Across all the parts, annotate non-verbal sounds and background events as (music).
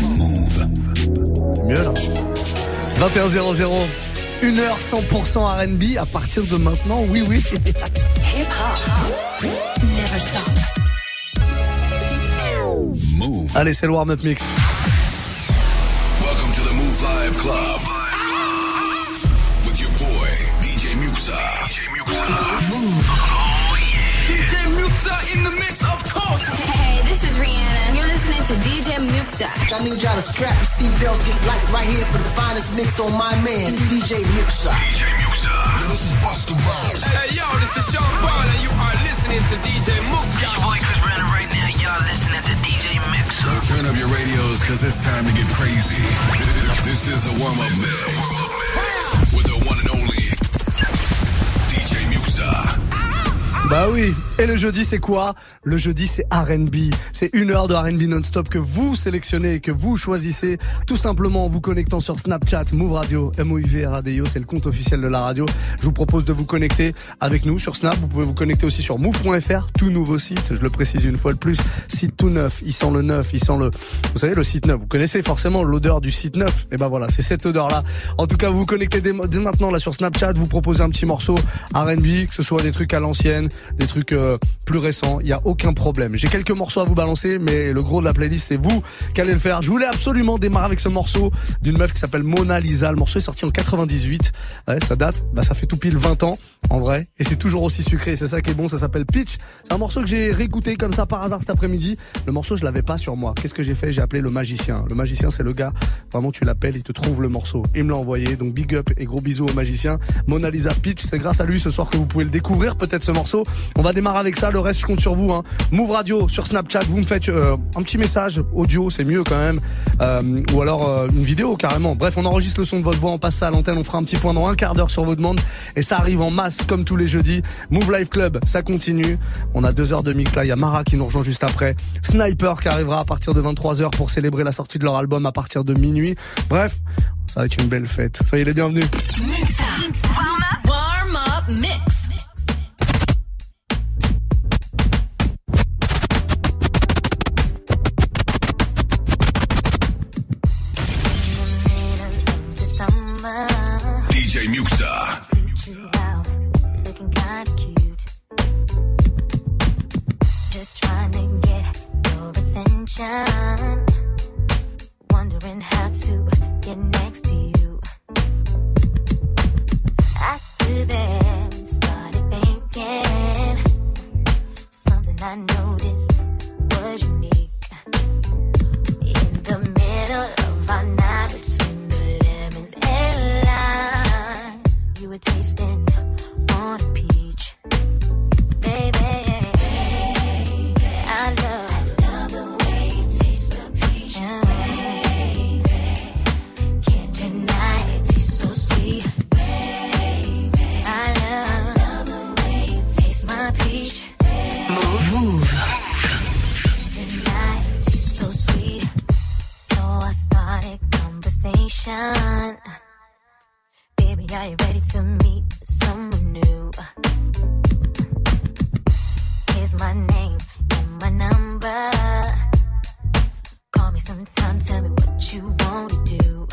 Move. Mieux là. 21.00. 1h 100% RB à partir de maintenant, oui, oui. Hip hop. Never stop. Move. Allez, c'est le warm-up mix. Welcome to the Move Live Club. With your boy, DJ Muxa. DJ Muxa. in the mix, of DJ I need y'all to strap your seatbelts, get light right here for the finest mix on my man, DJ Muxa. DJ Muxa. This is Busta Rhymes. Hey, yo, this is Sean Paul, and you are listening to DJ Muxa. Your boy Chris Brandon right now. Y'all listening to DJ Mix. Turn up your radios, cause it's time to get crazy. This is the warm-up mix. With the one and only Bah oui. Et le jeudi, c'est quoi? Le jeudi, c'est R&B. C'est une heure de R&B non-stop que vous sélectionnez et que vous choisissez tout simplement en vous connectant sur Snapchat, Move Radio, MOIV Radio, c'est le compte officiel de la radio. Je vous propose de vous connecter avec nous sur Snap. Vous pouvez vous connecter aussi sur move.fr, tout nouveau site. Je le précise une fois de plus, site tout neuf. Il sent le neuf, il sent le, vous savez, le site neuf. Vous connaissez forcément l'odeur du site neuf. Et ben voilà, c'est cette odeur-là. En tout cas, vous vous connectez dès maintenant là sur Snapchat. Vous proposez un petit morceau R&B, que ce soit des trucs à l'ancienne, des trucs euh, plus récents. Il y a aucun problème. J'ai quelques morceaux à vous balancer, mais le gros de la playlist, c'est vous qui allez le faire. Je voulais absolument démarrer avec ce morceau d'une meuf qui s'appelle Mona Lisa. Le morceau est sorti en 98. Ouais, ça date. Bah, ça fait tout pile 20 ans, en vrai. Et c'est toujours aussi sucré. C'est ça qui est bon. Ça s'appelle Pitch. C'est un morceau que j'ai réécouté comme ça par hasard cet après-midi. Le morceau, je l'avais pas sur moi. Qu'est-ce que j'ai fait? J'ai appelé le magicien. Le magicien, c'est le gars. Vraiment, tu l'appelles, il te trouve le morceau. Il me l'a envoyé. Donc, big up et gros bisous au magicien. Mona Lisa Pitch. C'est grâce à lui ce soir que vous pouvez le découvrir, peut-être ce morceau. On va démarrer avec ça. Le reste, je compte sur vous. Hein. Move Radio sur Snapchat. Vous me faites euh, un petit message audio, c'est mieux quand même. Euh, ou alors euh, une vidéo carrément. Bref, on enregistre le son de votre voix, on passe ça à l'antenne, on fera un petit point dans un quart d'heure sur vos demandes. Et ça arrive en masse comme tous les jeudis. Move Live Club, ça continue. On a deux heures de mix là. Il y a Mara qui nous rejoint juste après. Sniper qui arrivera à partir de 23h pour célébrer la sortie de leur album à partir de minuit. Bref, ça va être une belle fête. Soyez les bienvenus. Up. Warm up mix. Call me sometime, tell me what you wanna do.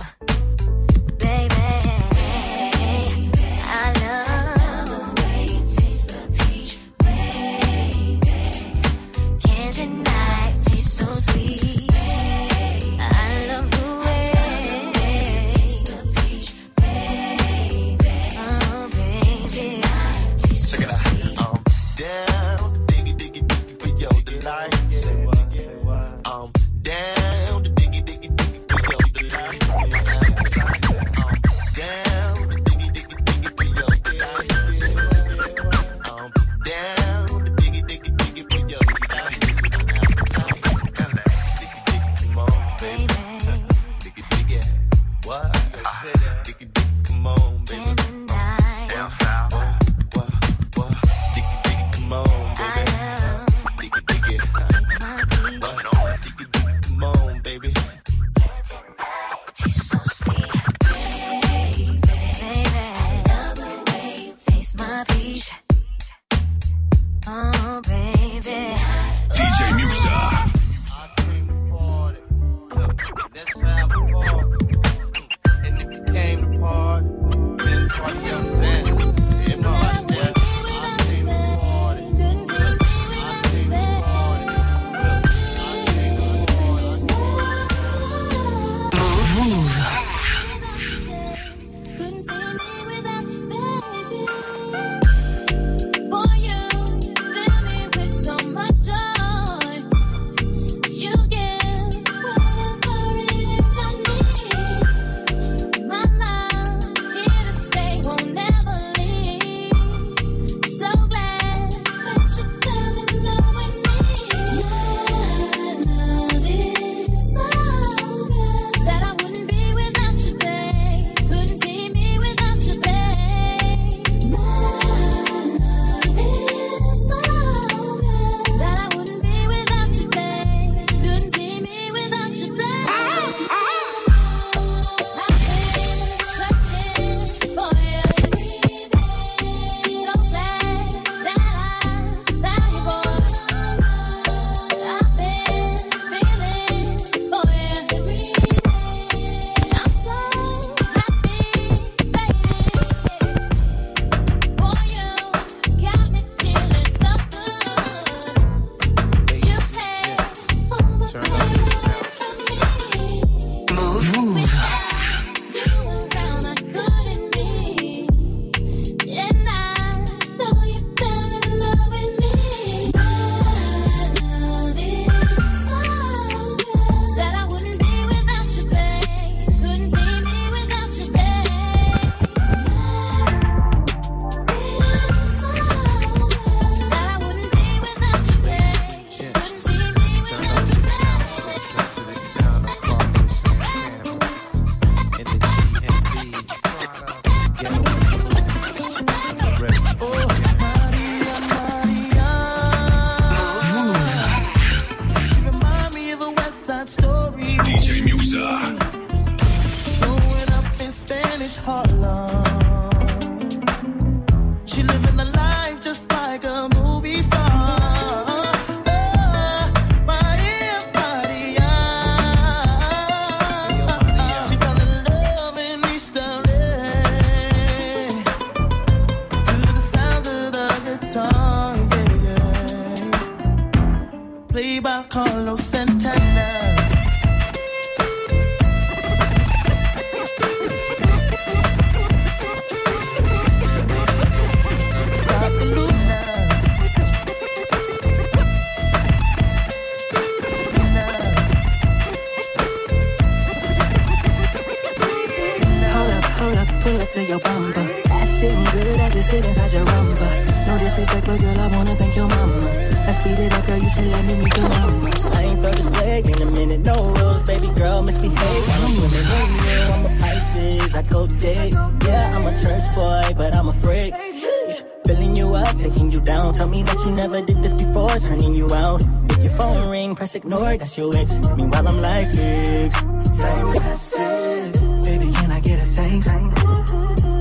ignored, that's your ex. Meanwhile, I'm like, fix. Tell me that's it. Baby, can I get a taste?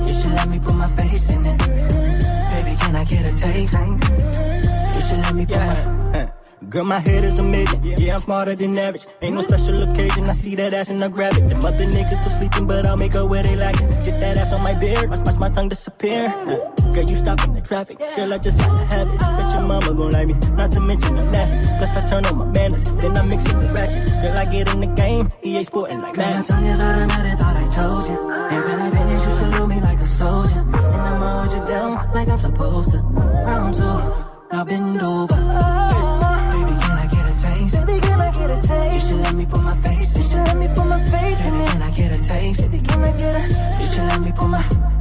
You should let me put my face in it. Baby, can I get a taste? You should let me put yeah. my. Girl, my head is a million. Yeah, I'm smarter than average. Ain't no special occasion. I see that ass and I grab it. The other niggas still sleeping, but I'll make up where they like it. Sit that ass on my beard. Watch, watch my tongue disappear. Uh. Girl, you stop in the traffic. Girl, I just had to have it. Bet your mama gon' like me, not to mention the laughing. Plus, I turn on my manners, then I mix it with ratchet. Girl, I get in the game, EA sporting like that. My tongue is automatic, thought I told you. And when I finish, you salute me like a soldier. And I'ma hold you down like I'm supposed to. Round two, now bend over. Baby, can I get a taste? Baby, can I get a taste? You should let me put my face. You should let me put my face in it. Can I get a taste? Baby, can I get a? You should let me put my.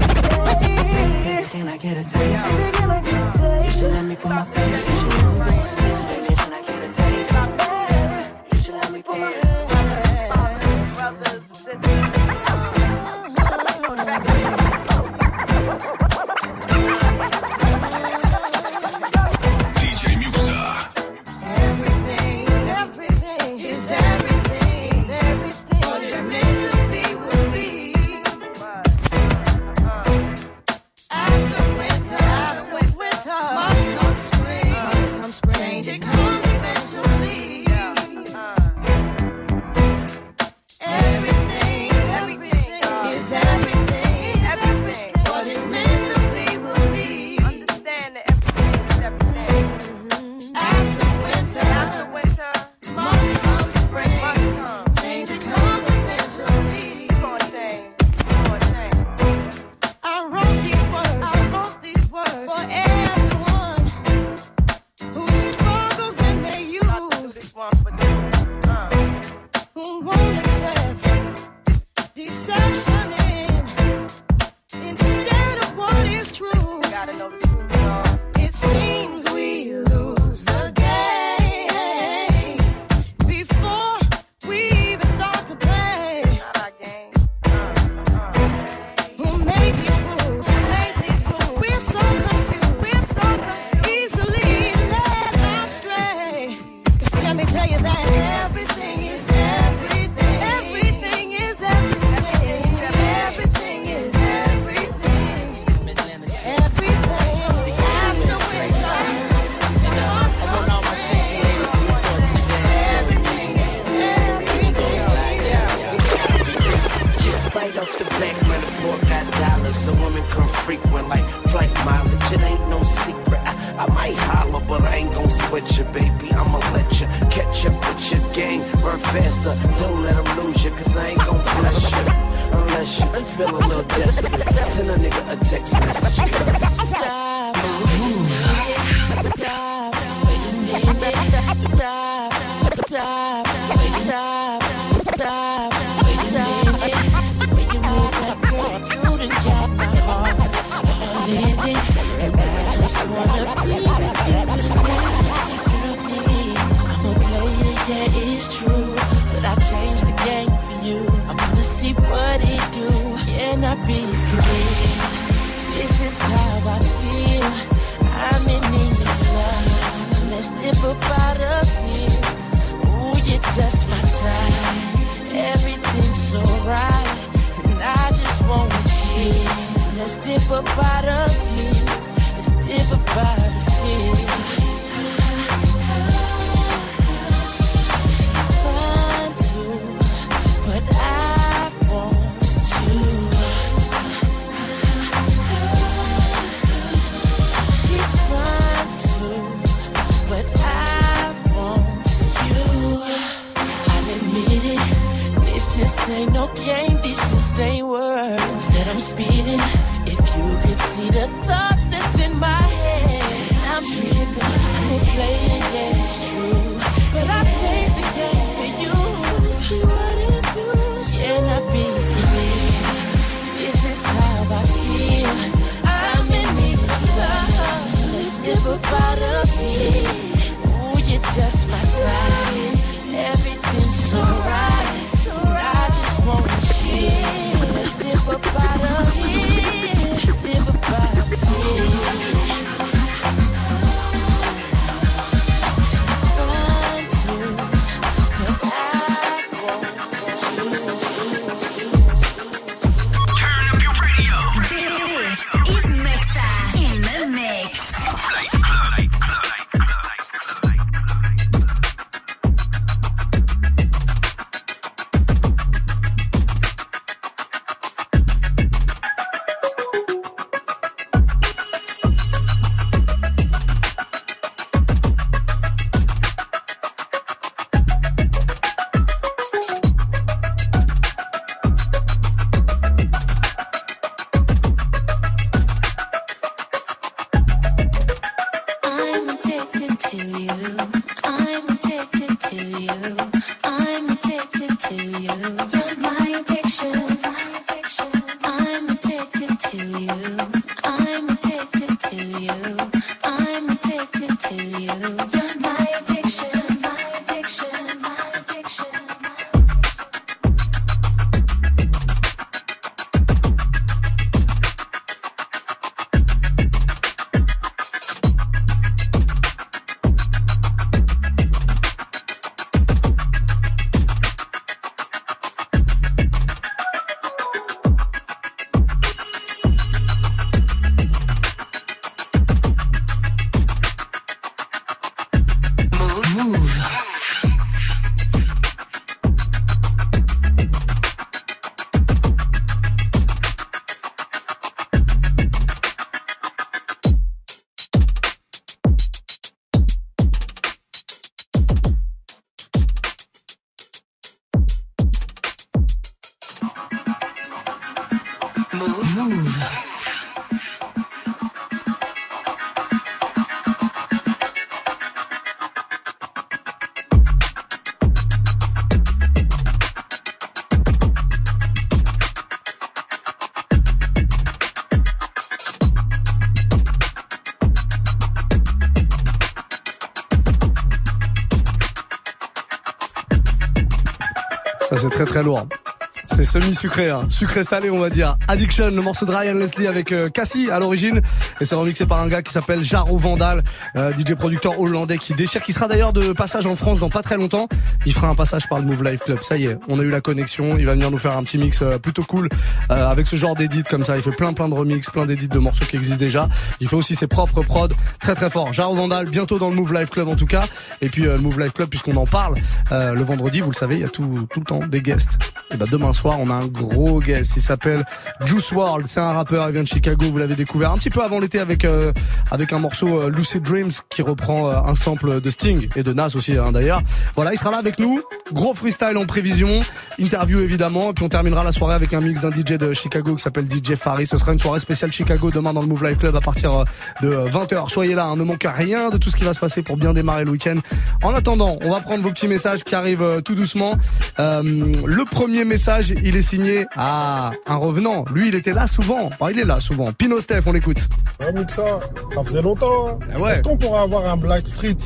Semi-sucré, hein. sucré-salé on va dire. Addiction, le morceau de Ryan Leslie avec euh, Cassie à l'origine. Et c'est remixé par un gars qui s'appelle Jaro Vandal, euh, DJ producteur hollandais qui déchire, qui sera d'ailleurs de passage en France dans pas très longtemps. Il fera un passage par le Move Life Club. Ça y est, on a eu la connexion. Il va venir nous faire un petit mix euh, plutôt cool avec ce genre d'édit comme ça. Il fait plein plein de remix, plein d'édits de morceaux qui existent déjà. Il fait aussi ses propres prods, très très fort. Jaro Vandal, bientôt dans le Move Life Club en tout cas. Et puis le Move Life Club, puisqu'on en parle, le vendredi, vous le savez, il y a tout, tout le temps des guests. Et ben demain soir, on a un gros guest. Il s'appelle Juice World. C'est un rappeur. Il vient de Chicago. Vous l'avez découvert un petit peu avant l'été avec euh, avec un morceau euh, Lucid Dreams qui reprend euh, un sample de Sting et de Nas aussi hein, d'ailleurs. Voilà, il sera là avec nous. Gros freestyle en prévision, interview évidemment. Puis on terminera la soirée avec un mix d'un DJ de Chicago qui s'appelle DJ Faris. Ce sera une soirée spéciale Chicago demain dans le Move Life Club à partir euh, de 20h. Soyez là, hein, ne manquez rien de tout ce qui va se passer pour bien démarrer le week-end. En attendant, on va prendre vos petits messages qui arrivent euh, tout doucement. Euh, le premier message, il est signé à un revenant. Lui, il était là souvent. Enfin, il est là souvent. Pino Steph, on l'écoute. Ouais, Muxa, ça faisait longtemps. hein. Ah ouais. Est-ce qu'on pourrait avoir un Black Street?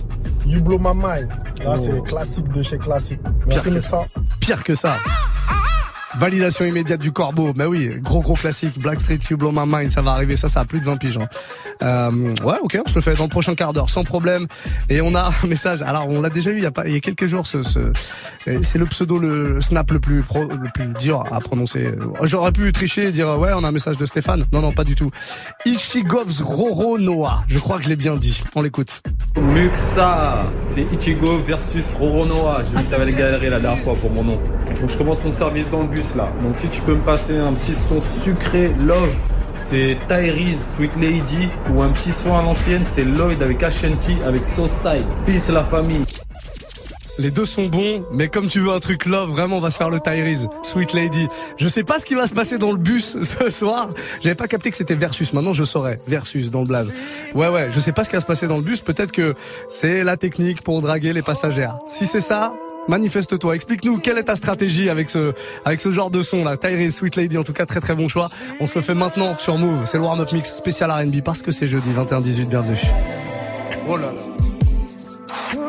You Blow My Mind Là, Oh. c'est classique de chez classique. Merci, Pire que- Muxa. Pire que ça. Validation immédiate du corbeau. Mais oui, gros gros classique. Blackstreet, You Blow My Mind, ça va arriver. Ça, ça a plus de 20 piges. hein. Euh, ouais, ok, on se le fait dans le prochain quart d'heure, sans problème. Et on a un message. Alors, on l'a déjà eu il y a, pas, il y a quelques jours. Ce, ce- c'est le pseudo, le snap le plus pro- le plus dur à prononcer. J'aurais pu tricher et dire ouais, on a un message de Stéphane. Non, non, pas du tout. Ichigovs Roro Noah. Je crois que je l'ai bien dit. On l'écoute. Muxa, c'est Ichigo versus Roronoa. J'ai vu que ça allait galérer la dernière fois pour mon nom. Donc je commence mon service dans le bus Donc si tu peux me passer un petit son sucré, love, c'est Tyrese, Sweet Lady, ou un petit son à l'ancienne, c'est Lloyd avec Ashanti, avec Side. Peace la famille. Les deux sont bons, mais comme tu veux un truc love, vraiment, on va se faire le Tyrese, Sweet Lady. Je sais pas ce qui va se passer dans le bus (laughs) ce soir. J'avais pas capté que c'était versus. Maintenant, je saurais. Versus dans le blaze. Ouais, ouais, je sais pas ce qui va se passer dans le bus. Peut-être que c'est la technique pour draguer les passagères. Si c'est ça, manifeste-toi. Explique-nous quelle est ta stratégie avec ce, avec ce genre de son là. Tyrese, Sweet Lady, en tout cas, très très bon choix. On se le fait maintenant sur Move. C'est le warm-up mix spécial R&B parce que c'est jeudi 21-18. Bienvenue. Oh là là.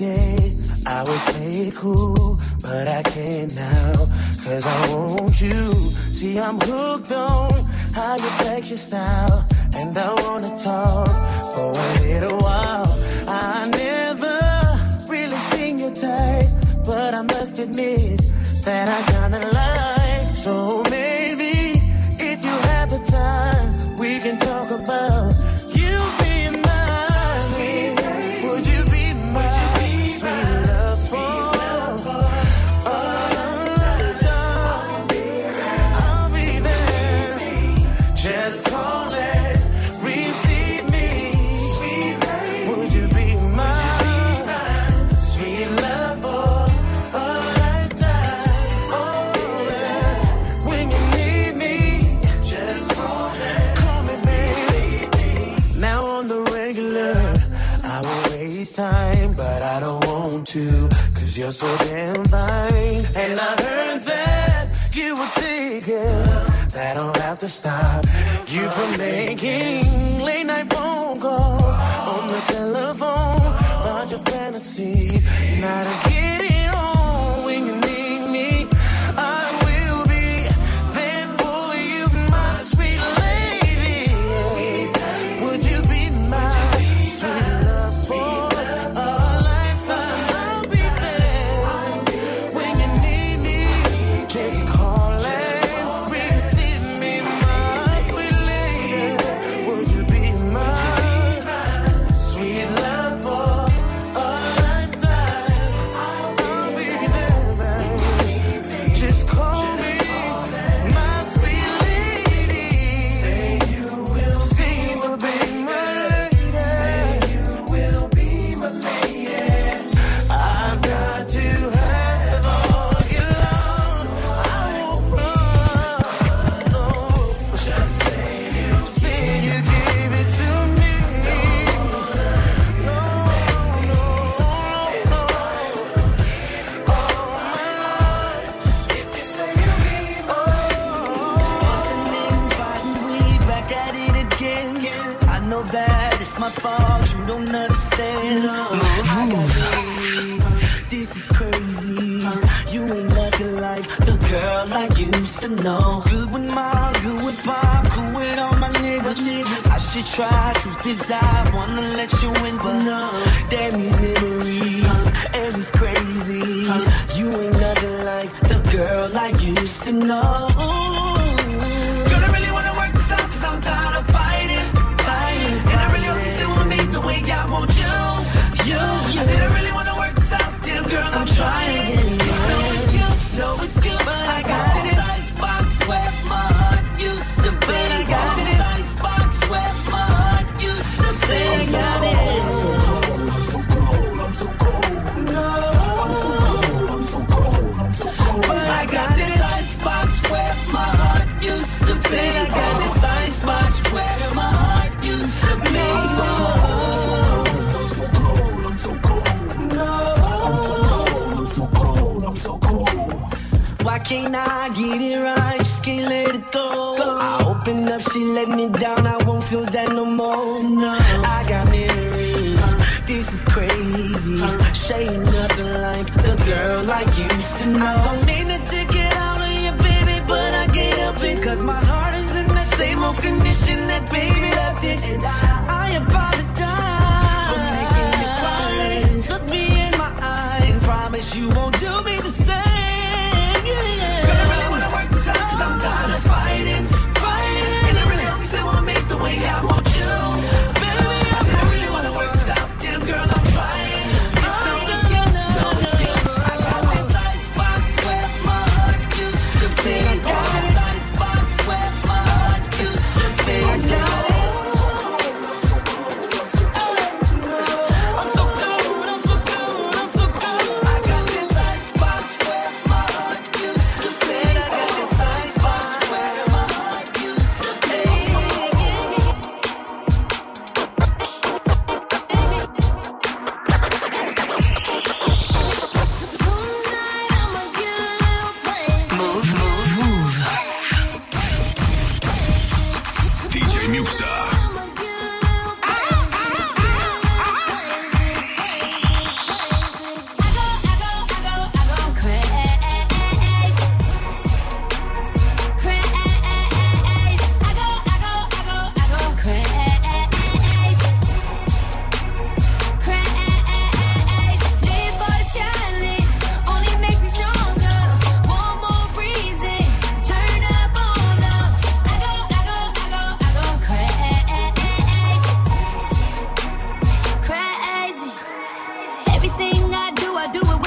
Day I would play it cool, but I can't now, cause I want you. See, I'm hooked on how you flex your style, and I wanna talk for a little while. I never really seen your type, but I must admit that I kinda like. So maybe if you have the time, we can talk about you're so damn fine. And I heard that you were taken, that don't have to stop you from making late night phone calls on the telephone about your fantasies. Now to open up, she let me down. I won't feel that no more. No. I got memories. Uh, this is crazy. Uh, she ain't nothing like the girl I used to know. I don't mean to get out of your baby, but I get up. Cause my heart is in the same old condition that baby left it. I, I apologize for making you cry. Look me in my eyes. Promise you won't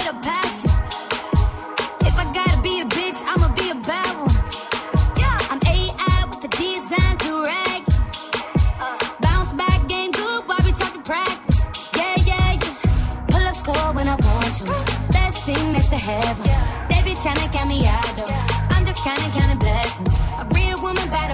with a passion. If I gotta be a bitch, I'ma be a bad one. Yeah. I'm AI with the designs, do rag. Bounce back, game good, why we talking practice? Yeah, yeah, yeah. Pull up score when I want to. Best thing that's to heaven. Yeah. They be trying to count me out, though. I'm just counting, counting blessings. A real woman battle.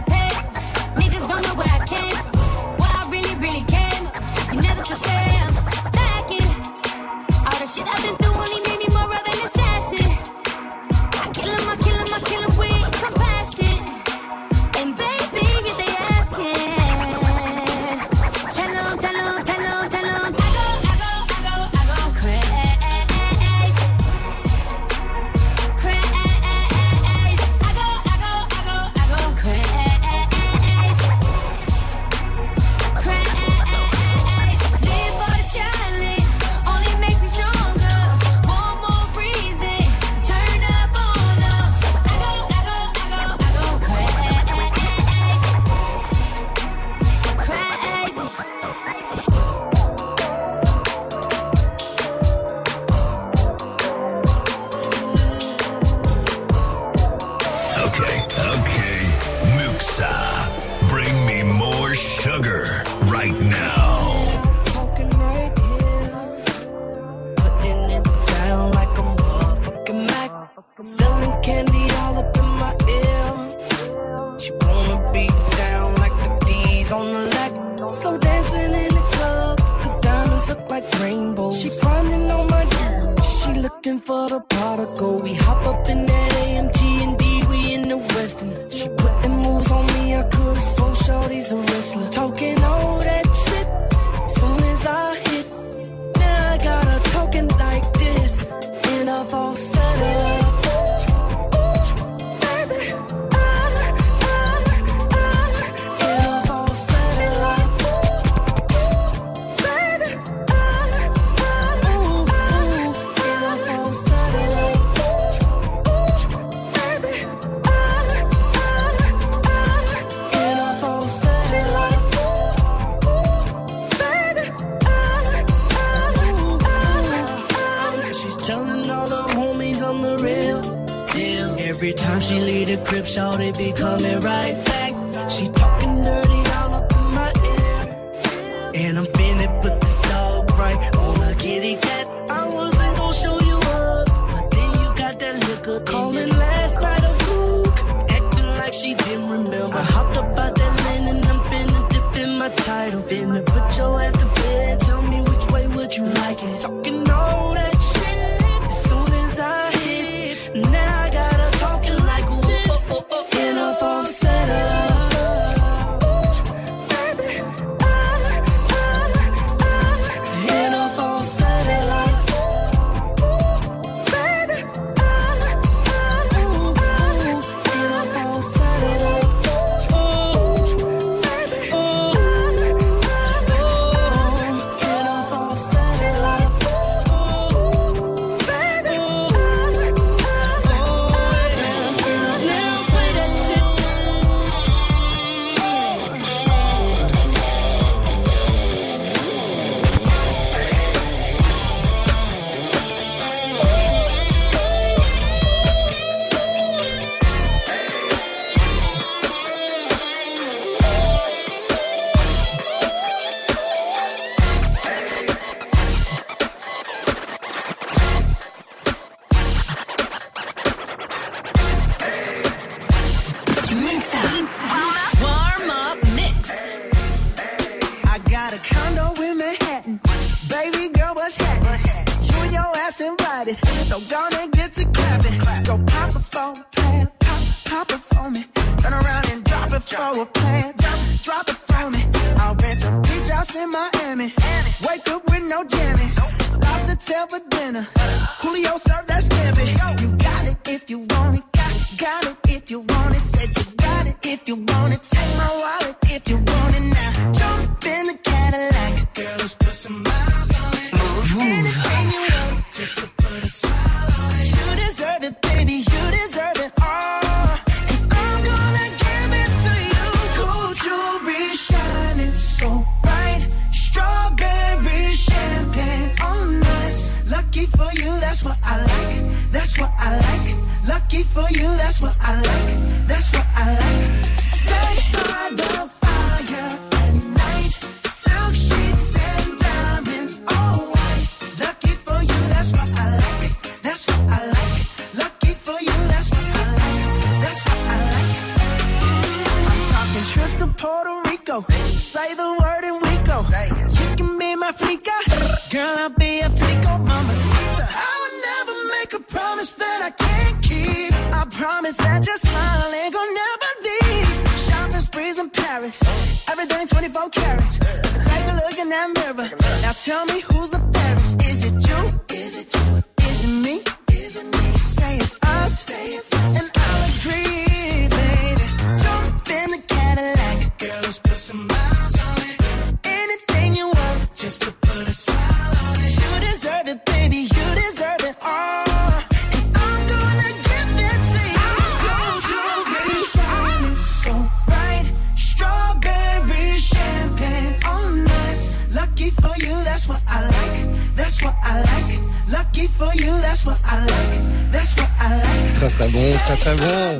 Sprees in Paris. Everything 24 carats. Take a look in that mirror. Now tell me who's the fairest. Is it you? Is it you? Is it me? Is it me? Say it's us. And I'll agree, baby. Jump in the Très très bon, très très bon.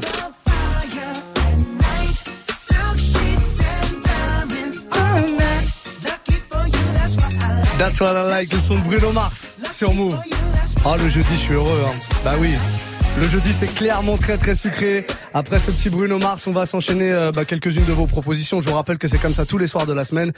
That's what I like, le son de Bruno Mars sur Move. Oh, le jeudi, je suis heureux. hein. Bah oui. Le jeudi, c'est clairement très très sucré. Après ce petit Bruno Mars, on va s'enchaîner euh, bah, quelques-unes de vos propositions. Je vous rappelle que c'est comme ça tous les soirs de la semaine.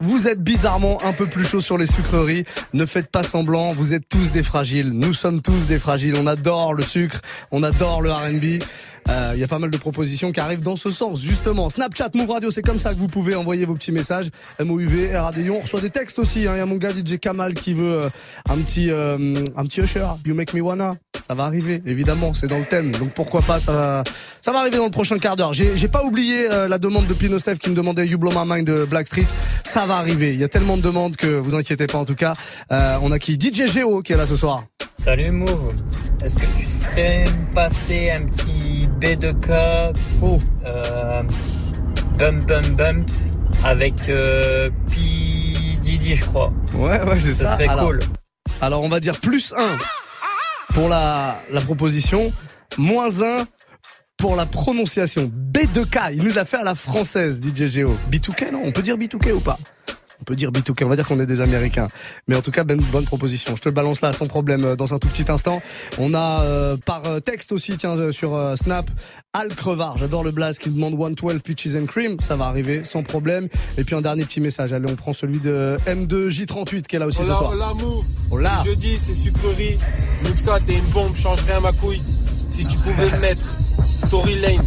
Vous êtes bizarrement un peu plus chaud sur les sucreries. Ne faites pas semblant. Vous êtes tous des fragiles. Nous sommes tous des fragiles. On adore le sucre. On adore le R&B. Euh, Il y a pas mal de propositions qui arrivent dans ce sens, justement. Snapchat, Move Radio, c'est comme ça que vous pouvez envoyer vos petits messages. MOUV, RADIO. On reçoit des textes aussi. hein. Il y a mon gars DJ Kamal qui veut euh, un petit euh, un petit usher. You make me wanna. Ça va arriver, évidemment. C'est dans le thème. Donc pourquoi pas Ça va ça va arriver dans le prochain quart d'heure. J'ai pas oublié euh, la demande de Pino Steph qui me demandait You Blow My Mind de Blackstreet. Ça va arriver. Il y a tellement de demandes que vous inquiétez pas. En tout cas, Euh, on a qui? DJ Geo qui est là ce soir. Salut Move, est-ce que tu serais passé un petit B2K oh. euh, Bum Bum Bum avec euh, P. Diddy je crois Ouais, ouais, c'est ça. Ça serait alors, cool. Alors, on va dire plus 1 pour la, la proposition, moins 1 pour la prononciation. B2K, il nous l'a fait à la française, DJ Geo. B2K, non On peut dire B2K ou pas? On peut dire B2K, on va dire qu'on est des Américains. Mais en tout cas, ben, bonne proposition. Je te le balance là sans problème euh, dans un tout petit instant. On a euh, par euh, texte aussi, tiens, sur euh, Snap, Al Crevard, j'adore le blast, qui demande 112 Peaches and Cream. Ça va arriver sans problème. Et puis un dernier petit message. Allez, on prend celui de M2J38 qui est là aussi ce Hola, soir. hola, Move. Hola. Jeudi, c'est sucrerie. Muxa, t'es une bombe, change rien ma couille. Si tu pouvais le mettre, Tory Lanez,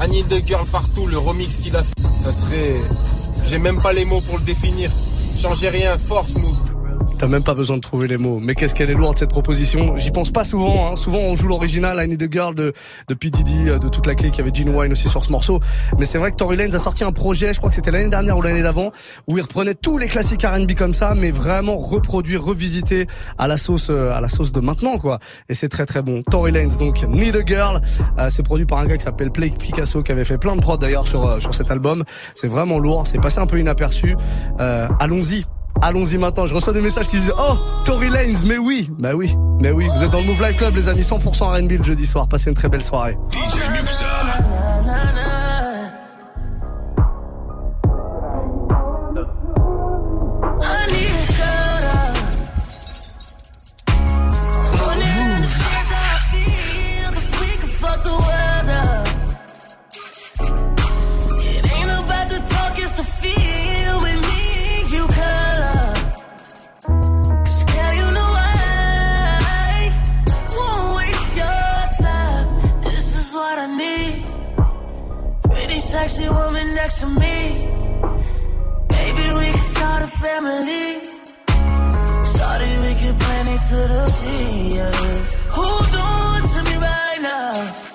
Annie the Girl partout, le remix qu'il a fait, ça serait. J'ai même pas les mots pour le définir. Changez rien, force, Move. T'as même pas besoin de trouver les mots. Mais qu'est-ce qu'elle est lourde cette proposition. J'y pense pas souvent. Hein. Souvent on joue l'original, I Need a Girl de, de P. Diddy, euh, de toute la clique. Il y avait Gene Wine aussi sur ce morceau. Mais c'est vrai que Tory Lanez a sorti un projet, je crois que c'était l'année dernière ou l'année d'avant, où il reprenait tous les classiques R&B comme ça, mais vraiment reproduit, revisité à la sauce, euh, à la sauce de maintenant, quoi. Et c'est très très bon. Tory Lanez, donc Need a Girl. Euh, c'est produit par un gars qui s'appelle Blake Picasso, qui avait fait plein de prods d'ailleurs sur euh, sur cet album. C'est vraiment lourd. C'est passé un peu inaperçu. Euh, allons-y. Allons-y maintenant, je reçois des messages qui disent Oh, Tory Lanez, mais oui, bah oui, mais oui, vous êtes dans le Move Live Club les amis, 100% R&B le jeudi soir, passez une très belle soirée. sexy woman next to me. Maybe we can start a family. Sorry, we can plan it to the T. Yes. Who doing to me right now?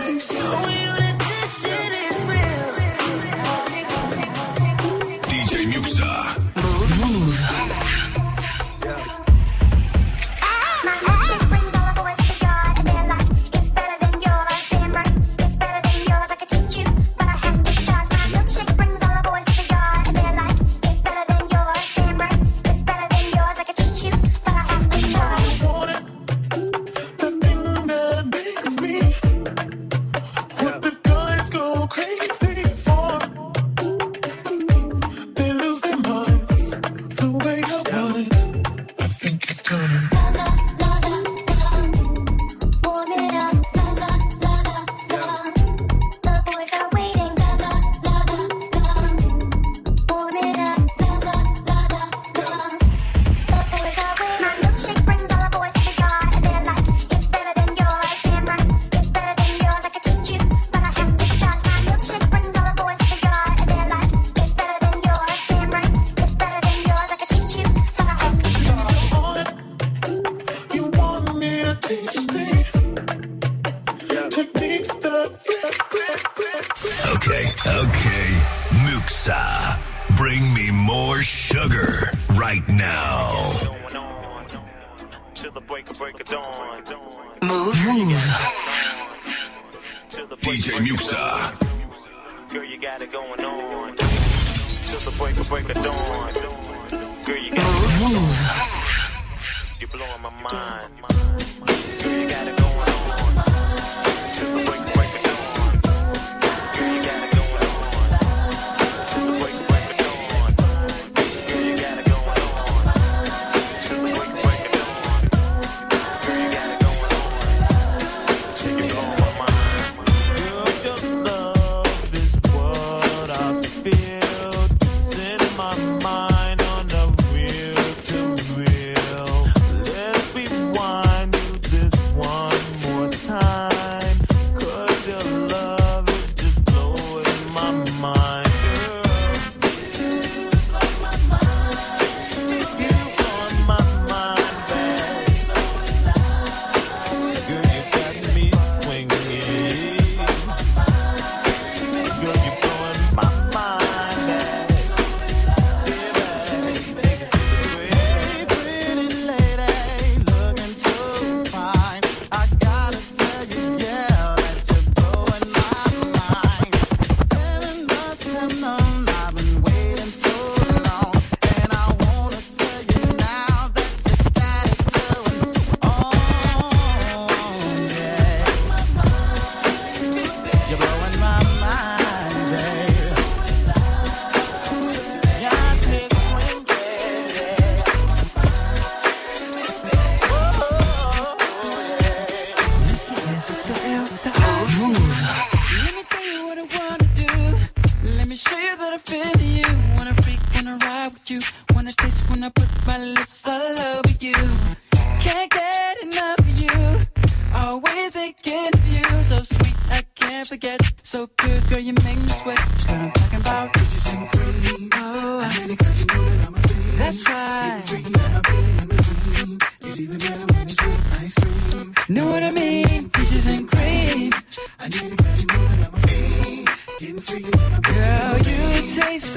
Show you that this shit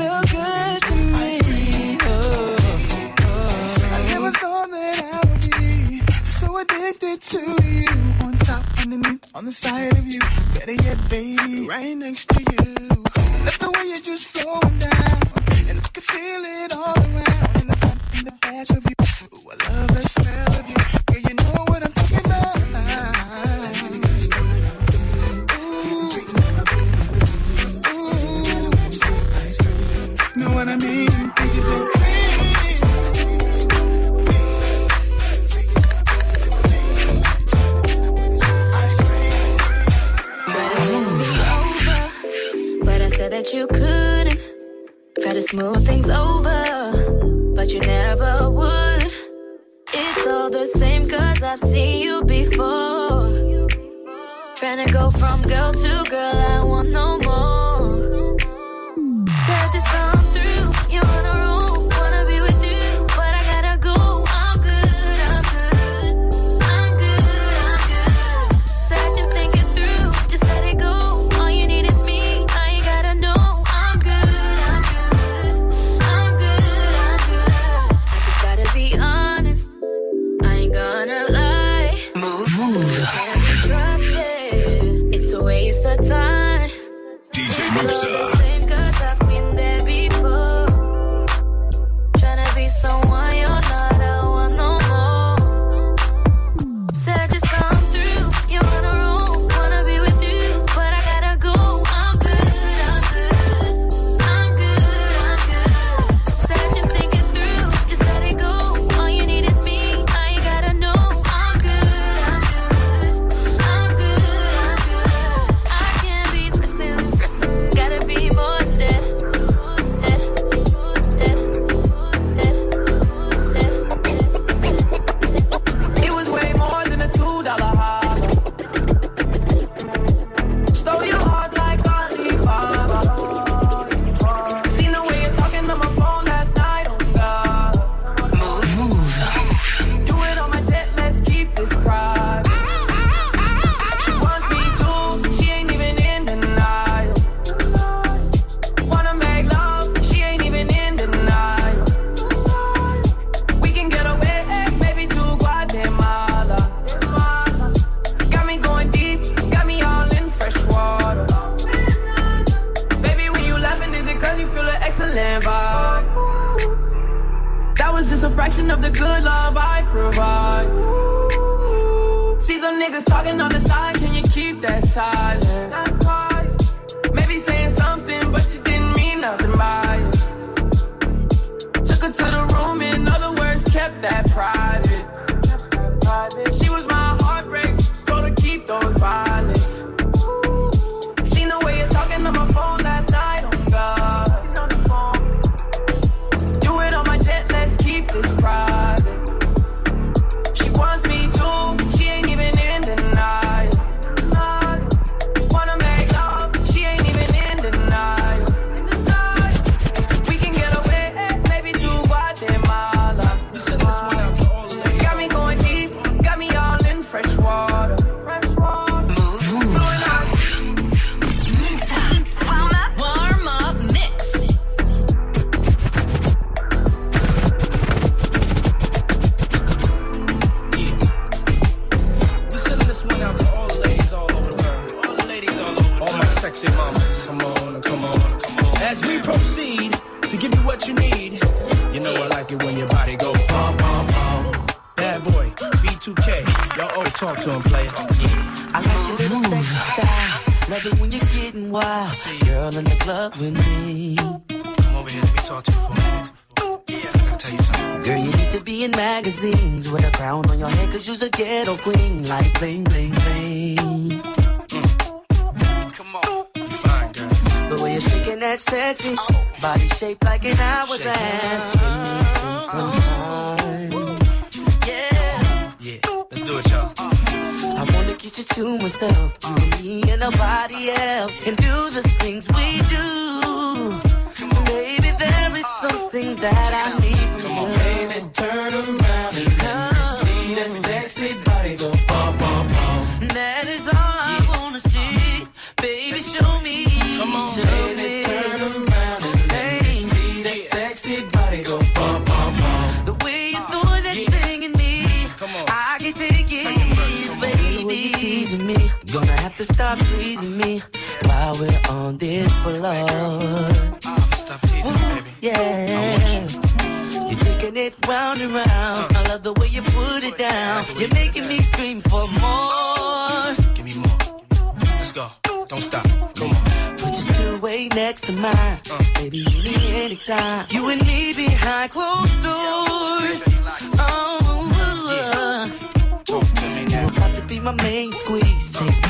so good to me. Oh, oh, oh. I never thought that I would be so addicted to you. On top, underneath, on the side of you. Better yet, baby, right next to you. Love the way you just flowing down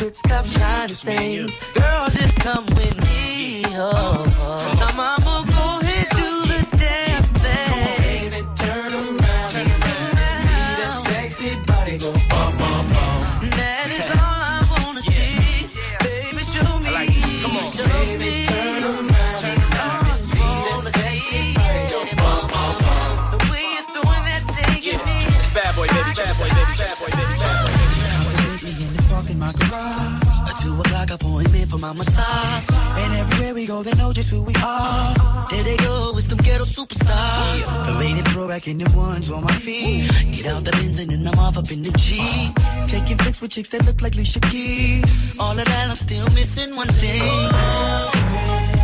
squeeze. Take trips, stop shining stains. Girl, just come with me. Oh, they know just who we are. There they go, it's them ghetto superstars. The latest throwback in the ones on my feet. Get out the Benz and then I'm off up in the G. Taking flicks with chicks that look like Alicia Keys. All of that, I'm still missing one thing. Hey.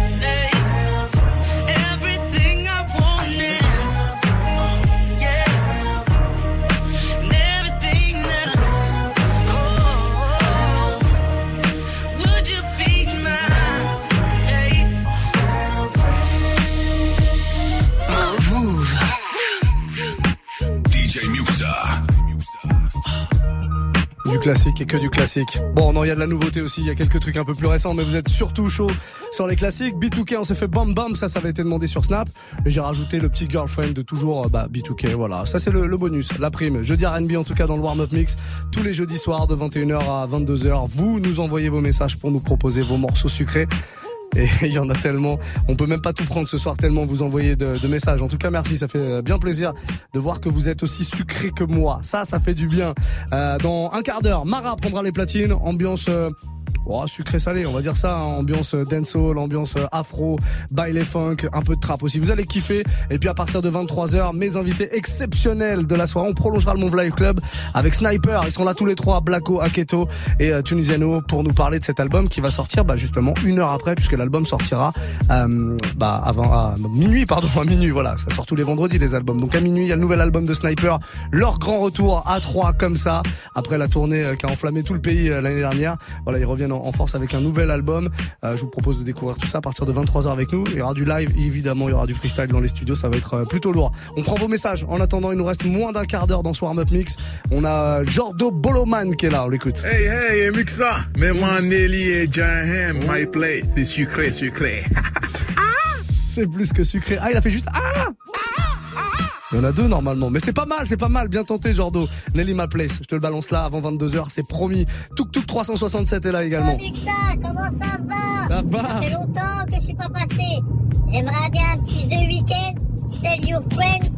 Classique et que du classique. Bon, non, il y a de la nouveauté aussi, il y a quelques trucs un peu plus récents, mais vous êtes surtout chaud sur les classiques. B2K, on s'est fait bam bam, ça, ça avait été demandé sur Snap. Et j'ai rajouté le petit girlfriend de toujours, euh, bah, B2K, voilà. Ça, c'est le, bonus, la prime. Jeudi RB, en tout cas, dans le warm-up mix. Tous les jeudis soirs, de 21h à 22h. Vous nous envoyez vos messages pour nous proposer vos morceaux sucrés. Et (laughs) il y en a tellement, on peut même pas tout prendre ce soir tellement vous envoyez de, messages. En tout cas, merci, ça fait euh, bien plaisir de voir que vous êtes aussi sucré que moi. Ça, ça fait du bien. Euh, dans un quart d'heure, Mara prendra les platines, ambiance. euh, Oh, sucré salé, on va dire ça, hein. ambiance euh, dancehall, ambiance euh, afro, baile funk, un peu de trap aussi. Vous allez kiffer. Et puis à partir de 23h, mes invités exceptionnels de la soirée, on prolongera le Move Live Club avec Sniper. Ils sont là tous les trois, Blacko, Aketo et euh, Tunisiano pour nous parler de cet album qui va sortir bah, justement une heure après puisque l'album sortira bah, avant à minuit, pardon, à minuit. Voilà, ça sort tous les vendredis les albums. Donc à minuit, il y a le nouvel album de Sniper, leur grand retour à 3 comme ça après la tournée qui a enflammé tout le pays l'année dernière. Voilà, ils reviennent en, en force avec un nouvel album. Euh, je vous propose de découvrir tout ça à partir de 23h avec nous. Il y aura du live, évidemment, il y aura du freestyle dans les studios, ça va être euh, plutôt lourd. On prend vos messages. En attendant, il nous reste moins d'un quart d'heure dans ce warm-up mix. On a Jordo Boloman qui est là, on l'écoute. Hey, hey, Mixa, mets-moi Nelly et Jahan, my play, c'est sucré, sucré. (laughs) C'est plus que sucré. Ah, il a fait juste Ah il y en a deux normalement, mais c'est pas mal, c'est pas mal, bien tenté Jordo. Nelly My Place, je te le balance là avant 22h, c'est promis. Tuk Tuk 367 est là également. Comment ça va? Ça va. Ça fait longtemps que je suis pas passé. J'aimerais bien un petit The Weeknd, Tell Your Friends.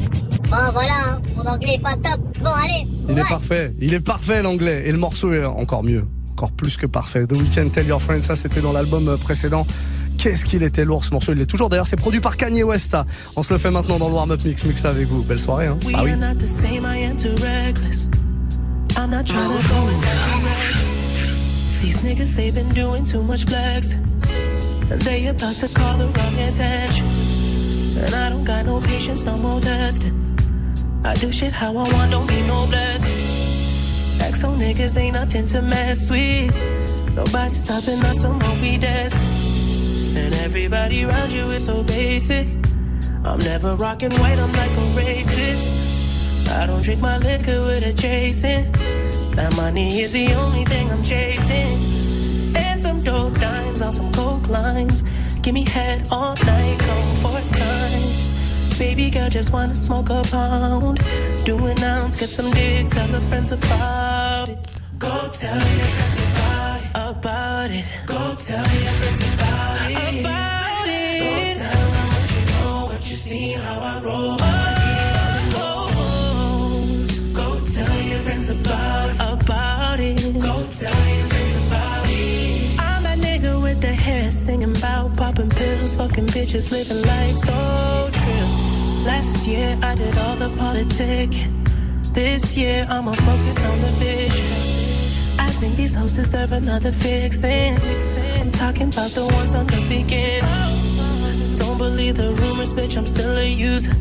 Bon voilà, hein, mon anglais est pas top. Bon allez, Il est parfait, il est parfait l'anglais et le morceau est encore mieux, encore plus que parfait. The Weeknd, Tell Your Friends, ça c'était dans l'album précédent. Qu'est-ce qu'il était lourd ce morceau, il est toujours d'ailleurs, c'est produit par Kanye West ça. On se le fait maintenant dans le warm-up mix, mix avec vous. Belle soirée hein. We Bah oui. are not the same, I am too reckless. I'm not trying to go in that direction. These niggas, they've been doing too much flex. And they about to call the wrong attention. And I don't got no patience, no more testing. I do shit how I want, don't need no blessing. XO niggas ain't nothing to mess with. Nobody stopping us from what we destined. And everybody around you is so basic. I'm never rocking white, I'm like a racist. I don't drink my liquor with a chasing. That money is the only thing I'm chasing. And some dope dimes on some coke lines. Give me head all night, come four times. Baby girl just wanna smoke a pound. Do an ounce, get some dick, tell her friends about it. Go tell your friends about it. Go tell your friends about it. About it. Go tell them what you know, what you see, how I roll. Oh, oh, oh. Go tell your friends about it. About it. Go tell your friends about it. I'm that nigga with the hair singing about popping pills, fucking bitches, living life so true. Last year I did all the politicking. This year I'ma focus on the vision. I think these hoes deserve another fixin'. I'm talking about the ones on the beginning. Don't believe the rumors, bitch, I'm still a user.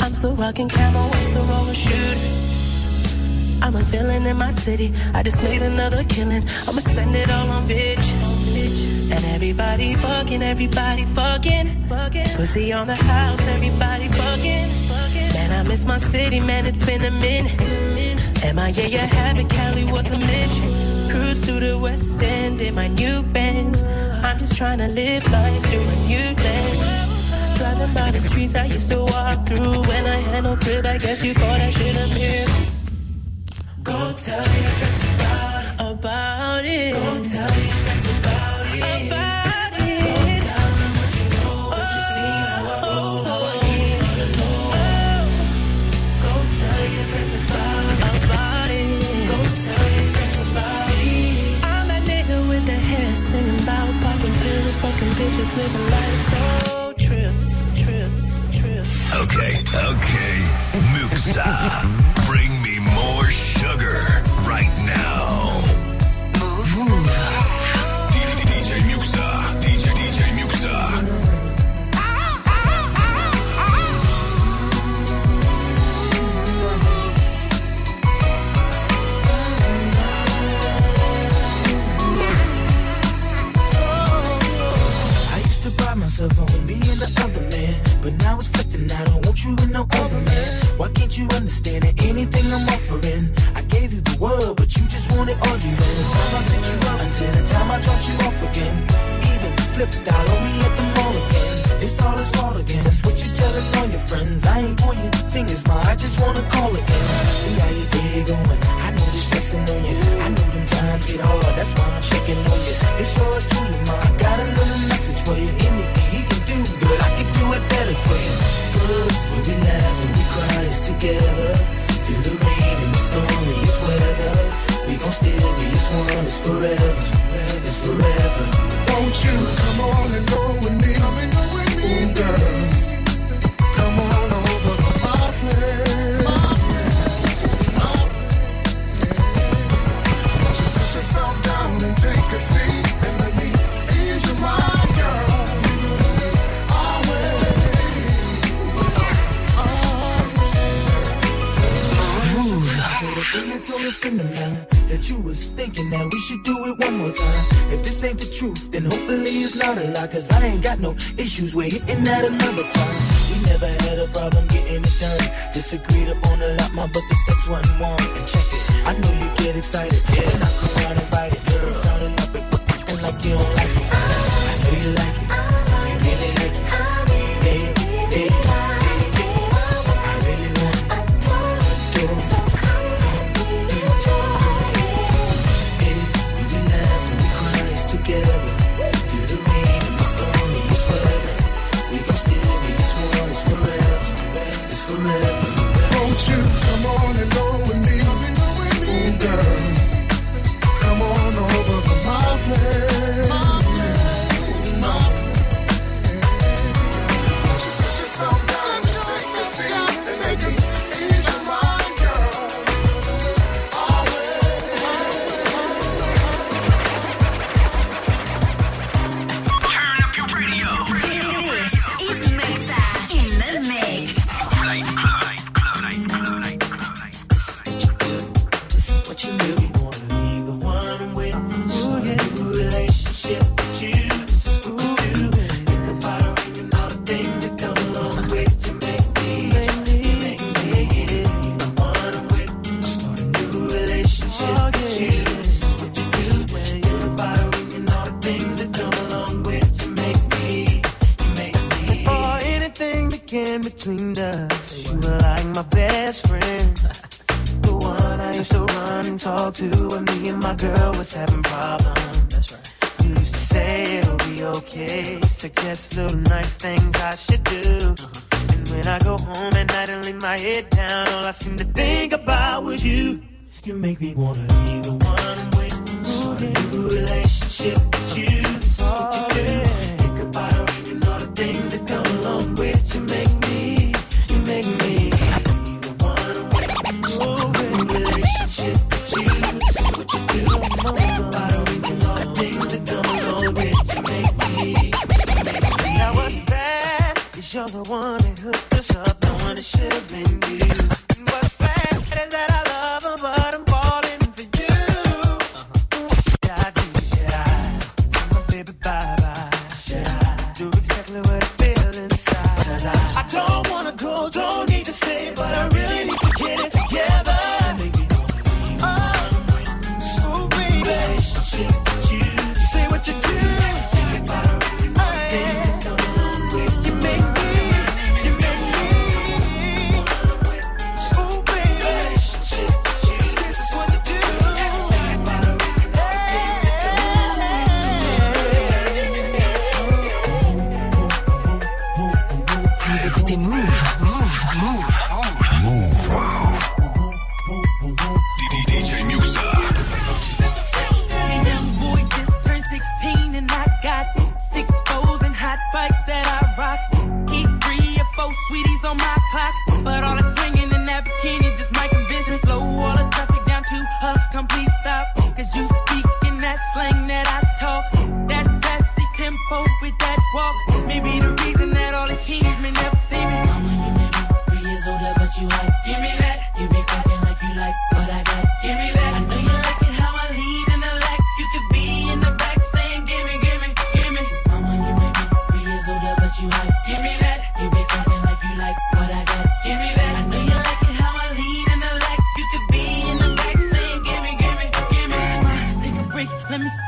I'm still rocking camo, I'm still rolling shooters. I'm a villain in my city. I just made another killing. I'ma spend it all on bitches. And everybody fucking, everybody fucking. Pussy on the house, everybody fucking. Man, I miss my city, man, it's been a minute. MIA, a habit, Cali was a mission. Cruise through the West End in my new Benz. I'm just trying to live life through a new lens. Driving by the streets I used to walk through when I had no crib. I guess you call that shit a miracle. Go tell your friends about, about it. Go tell your friends about it. About pills, fucking bitches, living life so true, true, true. Okay, okay. Muxa, bring me more sugar but now it's flipping. I don't want you in no man. Why can't you understand that anything I'm offering? I gave you the world, but you just wanted argument. From the time I picked you up until the time I dropped you off again. Even flipped out on me at the mall again. It's all his fault again. That's what you telling all your friends. I ain't pointing fingers, ma. I just wanna call again. See how your day going. I know this stressing on you. I know them times get hard. That's why I'm checking on you. It's yours truly, ma. I got a little message for you. Anything he can do, but I can do it better for you. Cause when we laugh and we cry, it's together. Through the rain and the stormiest weather. We gon' still be as one. It's forever. It's forever. Won't you come on and go with me? Come and go with me, girl. Come on over to my place. Won't you sit yourself down and take a seat Friend that told a friend of mine that you was thinking that we should do it one more time. If this ain't the truth, then hopefully it's not a lie. Cause I ain't got no issues with hitting that another time. We never had a problem getting it done. Disagreed upon a lot, my but the sex wasn't. And check it, I know you get excited. Yeah, and I come around and bite it. Girl, frowning up and like you don't like it. I know you like it.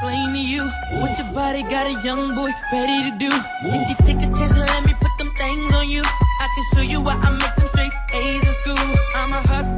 explain to you what your body got a young boy ready to do. If you take a chance and let me put them things on you, I can show you why I make them straight A's in school. I'm a hustler.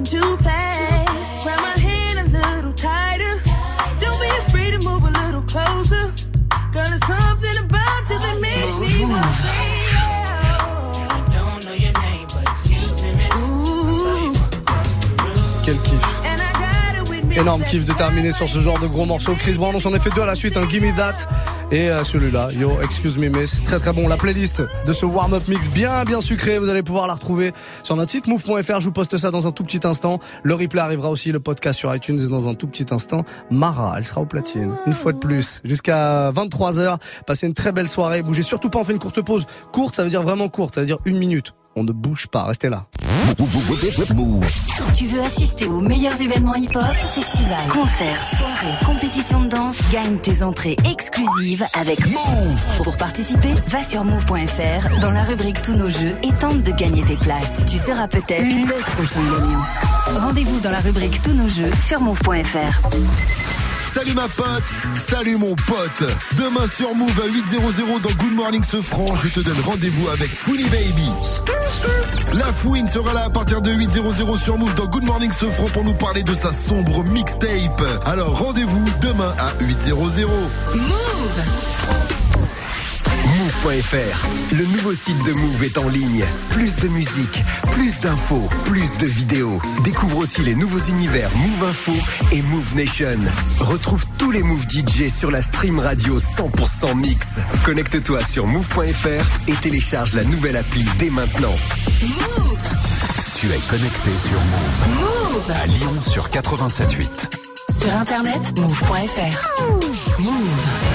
moving too fast. Grab my hand a little tighter. Don't be afraid to move a little closer. Girl, there's something about you that makes me want to say. Quel kiff. Énorme kiff de terminer sur ce genre de gros morceau. Chris Brown, on s'en est fait deux à la suite. un hein. Gimme That et euh, celui-là, Yo Excuse Me Miss. Très très bon. La playlist de ce warm-up mix bien bien sucré, vous allez pouvoir la retrouver sur notre site move.fr. Je vous poste ça dans un tout petit instant. Le replay arrivera aussi, le podcast sur iTunes et dans un tout petit instant. Mara, elle sera au platine. Une fois de plus. Jusqu'à 23h. Passez une très belle soirée. Bougez surtout pas, on fait une courte pause. Courte, ça veut dire vraiment courte. Ça veut dire une minute. On ne bouge pas, restez là. Tu veux assister aux meilleurs événements hip-hop, festivals, concerts, soirées, compétitions de danse Gagne tes entrées exclusives avec Move. Pour participer, va sur move.fr dans la rubrique Tous nos jeux et tente de gagner tes places. Tu seras peut-être le prochain gagnant. Rendez-vous dans la rubrique Tous nos jeux sur move.fr. Salut ma pote, salut mon pote. Demain sur Move à 8.00 dans Good Morning Sofran, je te donne rendez-vous avec Fouini Baby. La Fouine sera là à partir de 8.00 sur Move dans Good Morning Sofran pour nous parler de sa sombre mixtape. Alors rendez-vous demain à 8.00. Move Move.fr, le nouveau site de Move est en ligne. Plus de musique, plus d'infos, plus de vidéos. Découvre aussi les nouveaux univers Move Info et Move Nation. Retrouve tous les Move DJ sur la stream radio 100% mix. Connecte-toi sur Move.fr et télécharge la nouvelle appli dès maintenant. Tu es connecté sur Move. Move À Lyon sur 87.8. Sur internet, move.fr. Move.